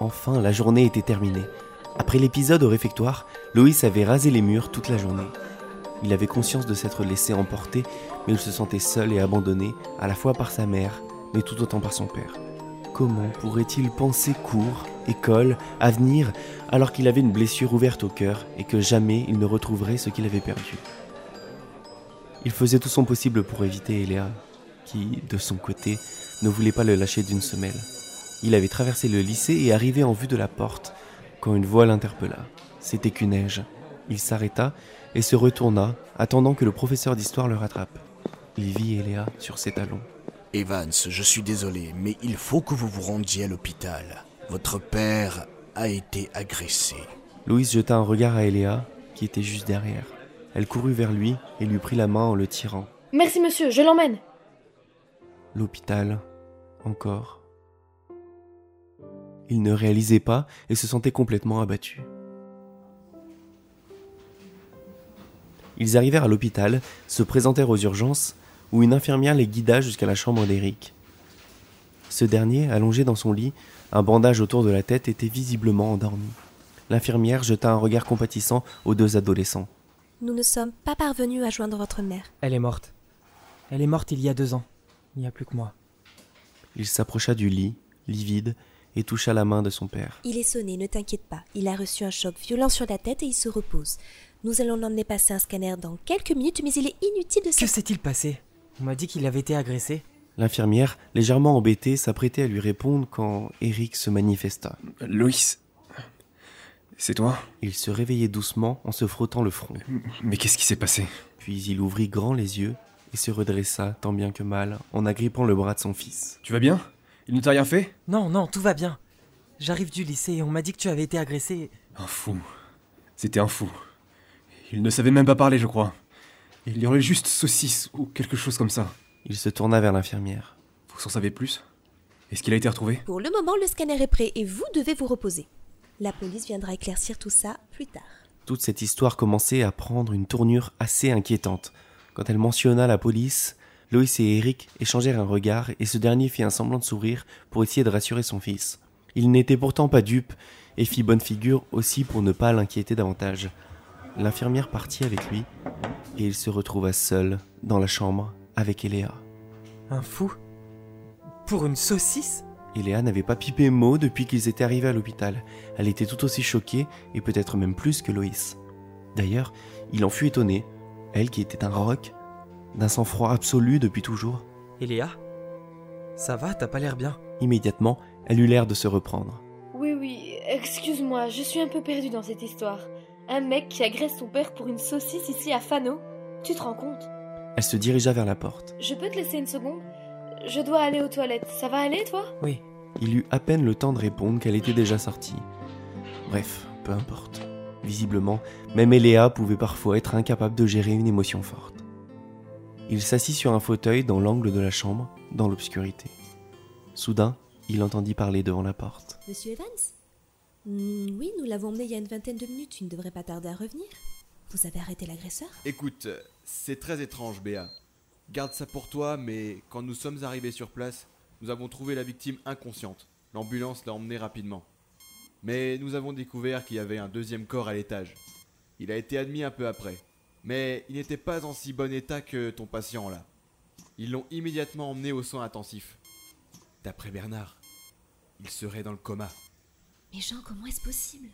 Enfin, la journée était terminée. Après l'épisode au réfectoire, Loïs avait rasé les murs toute la journée. Il avait conscience de s'être laissé emporter, mais il se sentait seul et abandonné, à la fois par sa mère, mais tout autant par son père. Comment pourrait-il penser cours, école, avenir, alors qu'il avait une blessure ouverte au cœur et que jamais il ne retrouverait ce qu'il avait perdu? Il faisait tout son possible pour éviter Eléa, qui, de son côté, ne voulait pas le lâcher d'une semelle. Il avait traversé le lycée et arrivé en vue de la porte quand une voix l'interpella. C'était neige. Il s'arrêta et se retourna, attendant que le professeur d'histoire le rattrape. Il vit Eléa sur ses talons. Evans, je suis désolé, mais il faut que vous vous rendiez à l'hôpital. Votre père a été agressé. Louise jeta un regard à Eléa, qui était juste derrière. Elle courut vers lui et lui prit la main en le tirant. Merci monsieur, je l'emmène. L'hôpital, encore. Il ne réalisait pas et se sentait complètement abattu. Ils arrivèrent à l'hôpital, se présentèrent aux urgences, où une infirmière les guida jusqu'à la chambre d'Eric. Ce dernier, allongé dans son lit, un bandage autour de la tête, était visiblement endormi. L'infirmière jeta un regard compatissant aux deux adolescents. Nous ne sommes pas parvenus à joindre votre mère. Elle est morte. Elle est morte il y a deux ans. Il n'y a plus que moi. Il s'approcha du lit, livide, et toucha la main de son père. Il est sonné, ne t'inquiète pas. Il a reçu un choc violent sur la tête et il se repose. Nous allons l'emmener passer un scanner dans quelques minutes, mais il est inutile de... Que s'est-il passé? On m'a dit qu'il avait été agressé. L'infirmière, légèrement embêtée, s'apprêtait à lui répondre quand Eric se manifesta. Loïs, c'est toi? Il se réveillait doucement en se frottant le front. Mais qu'est-ce qui s'est passé? Puis il ouvrit grand les yeux et se redressa tant bien que mal en agrippant le bras de son fils. Tu vas bien? Il ne t'a rien fait? Non, non, tout va bien. J'arrive du lycée et on m'a dit que tu avais été agressé. Un fou. C'était un fou. Il ne savait même pas parler, je crois. Il y aurait juste saucisse ou quelque chose comme ça. Il se tourna vers l'infirmière. Vous en savez plus? Est-ce qu'il a été retrouvé? Pour le moment, le scanner est prêt et vous devez vous reposer. La police viendra éclaircir tout ça plus tard. Toute cette histoire commençait à prendre une tournure assez inquiétante. Quand elle mentionna la police, Loïs et Eric échangèrent un regard et ce dernier fit un semblant de sourire pour essayer de rassurer son fils. Il n'était pourtant pas dupe et fit bonne figure aussi pour ne pas l'inquiéter davantage. L'infirmière partit avec lui et il se retrouva seul dans la chambre avec Eléa. Un fou? Pour une saucisse? Eléa n'avait pas pipé mot depuis qu'ils étaient arrivés à l'hôpital. Elle était tout aussi choquée et peut-être même plus que Loïs. D'ailleurs, il en fut étonné, elle qui était un roc, d'un sang-froid absolu depuis toujours. Eléa Ça va, t'as pas l'air bien Immédiatement, elle eut l'air de se reprendre. Oui, oui, excuse-moi, je suis un peu perdue dans cette histoire. Un mec qui agresse son père pour une saucisse ici à Fano Tu te rends compte? Elle se dirigea vers la porte. Je peux te laisser une seconde? Je dois aller aux toilettes. Ça va aller, toi? Oui. Il eut à peine le temps de répondre qu'elle était déjà sortie. Bref, peu importe. Visiblement, même Eléa pouvait parfois être incapable de gérer une émotion forte. Il s'assit sur un fauteuil dans l'angle de la chambre, dans l'obscurité. Soudain, il entendit parler devant la porte. Monsieur Evans? Hmm, Oui, nous l'avons emmené il y a une vingtaine de minutes. Il ne devrait pas tarder à revenir. Vous avez arrêté l'agresseur? Écoute, c'est très étrange, Béa. Garde ça pour toi, mais quand nous sommes arrivés sur place, nous avons trouvé la victime inconsciente. L'ambulance l'a emmenée rapidement. Mais nous avons découvert qu'il y avait un deuxième corps à l'étage. Il a été admis un peu après. Mais il n'était pas en si bon état que ton patient là. Ils l'ont immédiatement emmené au soin intensif. D'après Bernard, il serait dans le coma. Mais Jean, comment est-ce possible?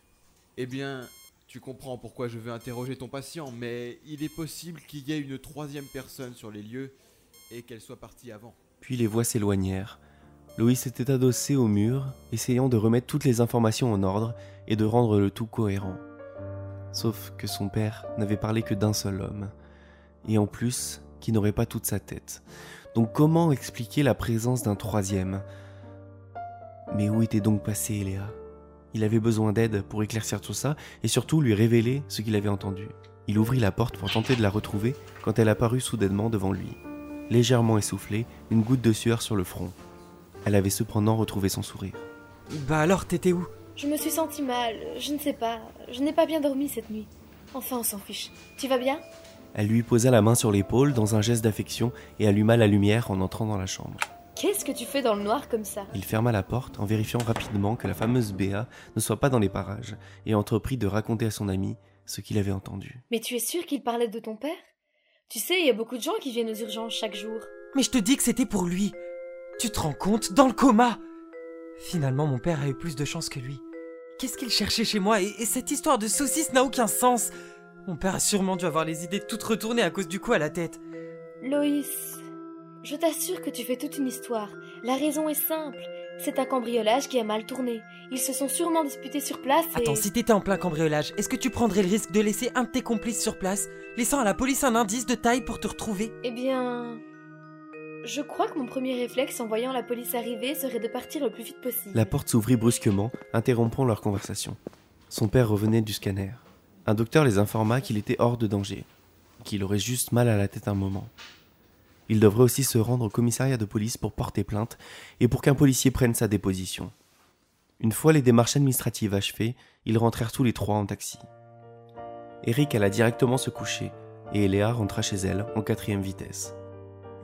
Eh bien, tu comprends pourquoi je veux interroger ton patient, mais il est possible qu'il y ait une troisième personne sur les lieux et qu'elle soit partie avant. Puis les voix s'éloignèrent. Loïs était adossé au mur, essayant de remettre toutes les informations en ordre et de rendre le tout cohérent. Sauf que son père n'avait parlé que d'un seul homme, et en plus, qui n'aurait pas toute sa tête. Donc comment expliquer la présence d'un troisième? Mais où était donc passé Eléa? Il avait besoin d'aide pour éclaircir tout ça, et surtout lui révéler ce qu'il avait entendu. Il ouvrit la porte pour tenter de la retrouver quand elle apparut soudainement devant lui. Légèrement essoufflée, une goutte de sueur sur le front. Elle avait cependant retrouvé son sourire. Bah alors, t'étais où? Je me suis sentie mal, je ne sais pas. Je n'ai pas bien dormi cette nuit. Enfin, on s'en fiche. Tu vas bien? Elle lui posa la main sur l'épaule dans un geste d'affection et alluma la lumière en entrant dans la chambre. Qu'est-ce que tu fais dans le noir comme ça? Il ferma la porte en vérifiant rapidement que la fameuse Béa ne soit pas dans les parages et entreprit de raconter à son ami ce qu'il avait entendu. Mais tu es sûr qu'il parlait de ton père? Tu sais, il y a beaucoup de gens qui viennent aux urgences chaque jour. Mais je te dis que c'était pour lui. Tu te rends compte? Dans le coma Finalement, mon père a eu plus de chance que lui. Qu'est-ce qu'il cherchait chez moi? Et, et cette histoire de saucisse n'a aucun sens. Mon père a sûrement dû avoir les idées toutes retournées à cause du coup à la tête. Loïs, je t'assure que tu fais toute une histoire. La raison est simple. C'est un cambriolage qui a mal tourné. Ils se sont sûrement disputés sur place et... Attends, si t'étais en plein cambriolage, est-ce que tu prendrais le risque de laisser un de tes complices sur place, laissant à la police un indice de taille pour te retrouver? Eh bien... Je crois que mon premier réflexe en voyant la police arriver serait de partir le plus vite possible. La porte s'ouvrit brusquement, interrompant leur conversation. Son père revenait du scanner. Un docteur les informa qu'il était hors de danger, qu'il aurait juste mal à la tête un moment. Il devrait aussi se rendre au commissariat de police pour porter plainte et pour qu'un policier prenne sa déposition. Une fois les démarches administratives achevées, ils rentrèrent tous les trois en taxi. Eric alla directement se coucher et Eléa rentra chez elle en quatrième vitesse.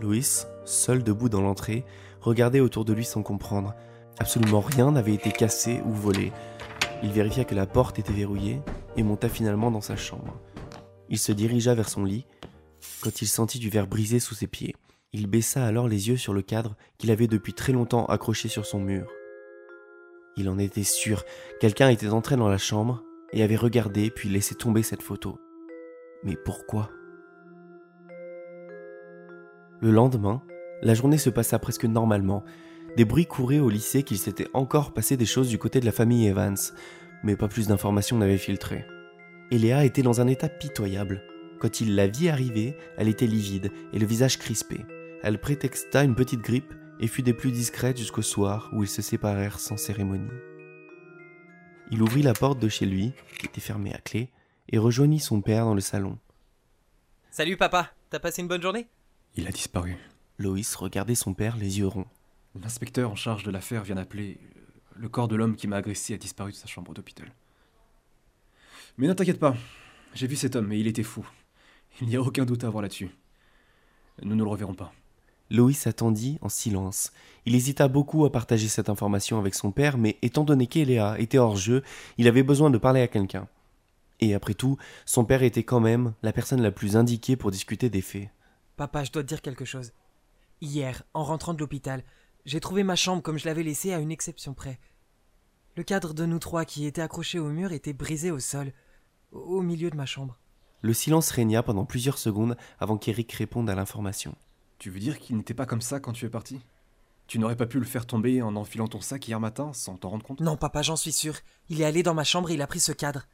Louis, seul debout dans l'entrée, regardait autour de lui sans comprendre. Absolument rien n'avait été cassé ou volé. Il vérifia que la porte était verrouillée et monta finalement dans sa chambre. Il se dirigea vers son lit quand il sentit du verre brisé sous ses pieds. Il baissa alors les yeux sur le cadre qu'il avait depuis très longtemps accroché sur son mur. Il en était sûr, quelqu'un était entré dans la chambre et avait regardé puis laissé tomber cette photo. Mais pourquoi? Le lendemain, la journée se passa presque normalement. Des bruits couraient au lycée qu'il s'était encore passé des choses du côté de la famille Evans, mais pas plus d'informations n'avaient filtré. Eléa était dans un état pitoyable. Quand il la vit arriver, elle était livide et le visage crispé. Elle prétexta une petite grippe et fut des plus discrètes jusqu'au soir où ils se séparèrent sans cérémonie. Il ouvrit la porte de chez lui, qui était fermée à clé, et rejoignit son père dans le salon. Salut papa, t'as passé une bonne journée? Il a disparu. Loïs regardait son père les yeux ronds. L'inspecteur en charge de l'affaire vient d'appeler. Le corps de l'homme qui m'a agressé a disparu de sa chambre d'hôpital. Mais ne t'inquiète pas, j'ai vu cet homme et il était fou. Il n'y a aucun doute à avoir là-dessus. Nous ne le reverrons pas. Loïs attendit en silence. Il hésita beaucoup à partager cette information avec son père, mais étant donné qu'Eléa était hors jeu, il avait besoin de parler à quelqu'un. Et après tout, son père était quand même la personne la plus indiquée pour discuter des faits. Papa, je dois te dire quelque chose. Hier, en rentrant de l'hôpital, j'ai trouvé ma chambre comme je l'avais laissée à une exception près. Le cadre de nous trois qui était accroché au mur était brisé au sol, au milieu de ma chambre. Le silence régna pendant plusieurs secondes avant qu'Eric réponde à l'information. Tu veux dire qu'il n'était pas comme ça quand tu es parti? Tu n'aurais pas pu le faire tomber en enfilant ton sac hier matin sans t'en rendre compte? Non, papa, j'en suis sûr. Il est allé dans ma chambre et il a pris ce cadre.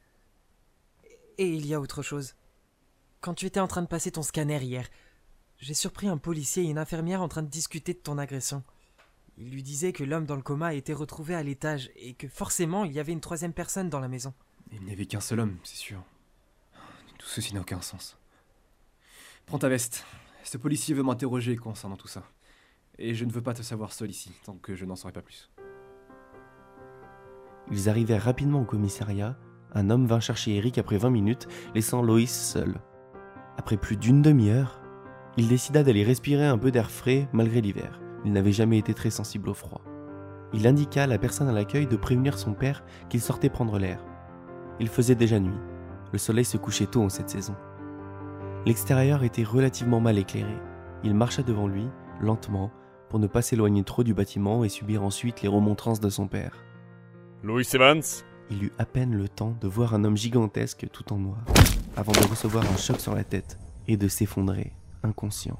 Et il y a autre chose. Quand tu étais en train de passer ton scanner hier, j'ai surpris un policier et une infirmière en train de discuter de ton agression. Il lui disait que l'homme dans le coma a été retrouvé à l'étage et que forcément il y avait une troisième personne dans la maison. Il n'y avait qu'un seul homme, c'est sûr. Tout ceci n'a aucun sens. Prends ta veste. Ce policier veut m'interroger concernant tout ça. Et je ne veux pas te savoir seul ici, tant que je n'en saurai pas plus. Ils arrivèrent rapidement au commissariat. Un homme vint chercher Eric après 20 minutes, laissant Loïs seul. Après plus d'une demi-heure, il décida d'aller respirer un peu d'air frais malgré l'hiver. Il n'avait jamais été très sensible au froid. Il indiqua à la personne à l'accueil de prévenir son père qu'il sortait prendre l'air. Il faisait déjà nuit. Le soleil se couchait tôt en cette saison. L'extérieur était relativement mal éclairé. Il marcha devant lui, lentement, pour ne pas s'éloigner trop du bâtiment et subir ensuite les remontrances de son père. Louis Evans? Il eut à peine le temps de voir un homme gigantesque tout en noir, avant de recevoir un choc sur la tête et de s'effondrer, inconscient.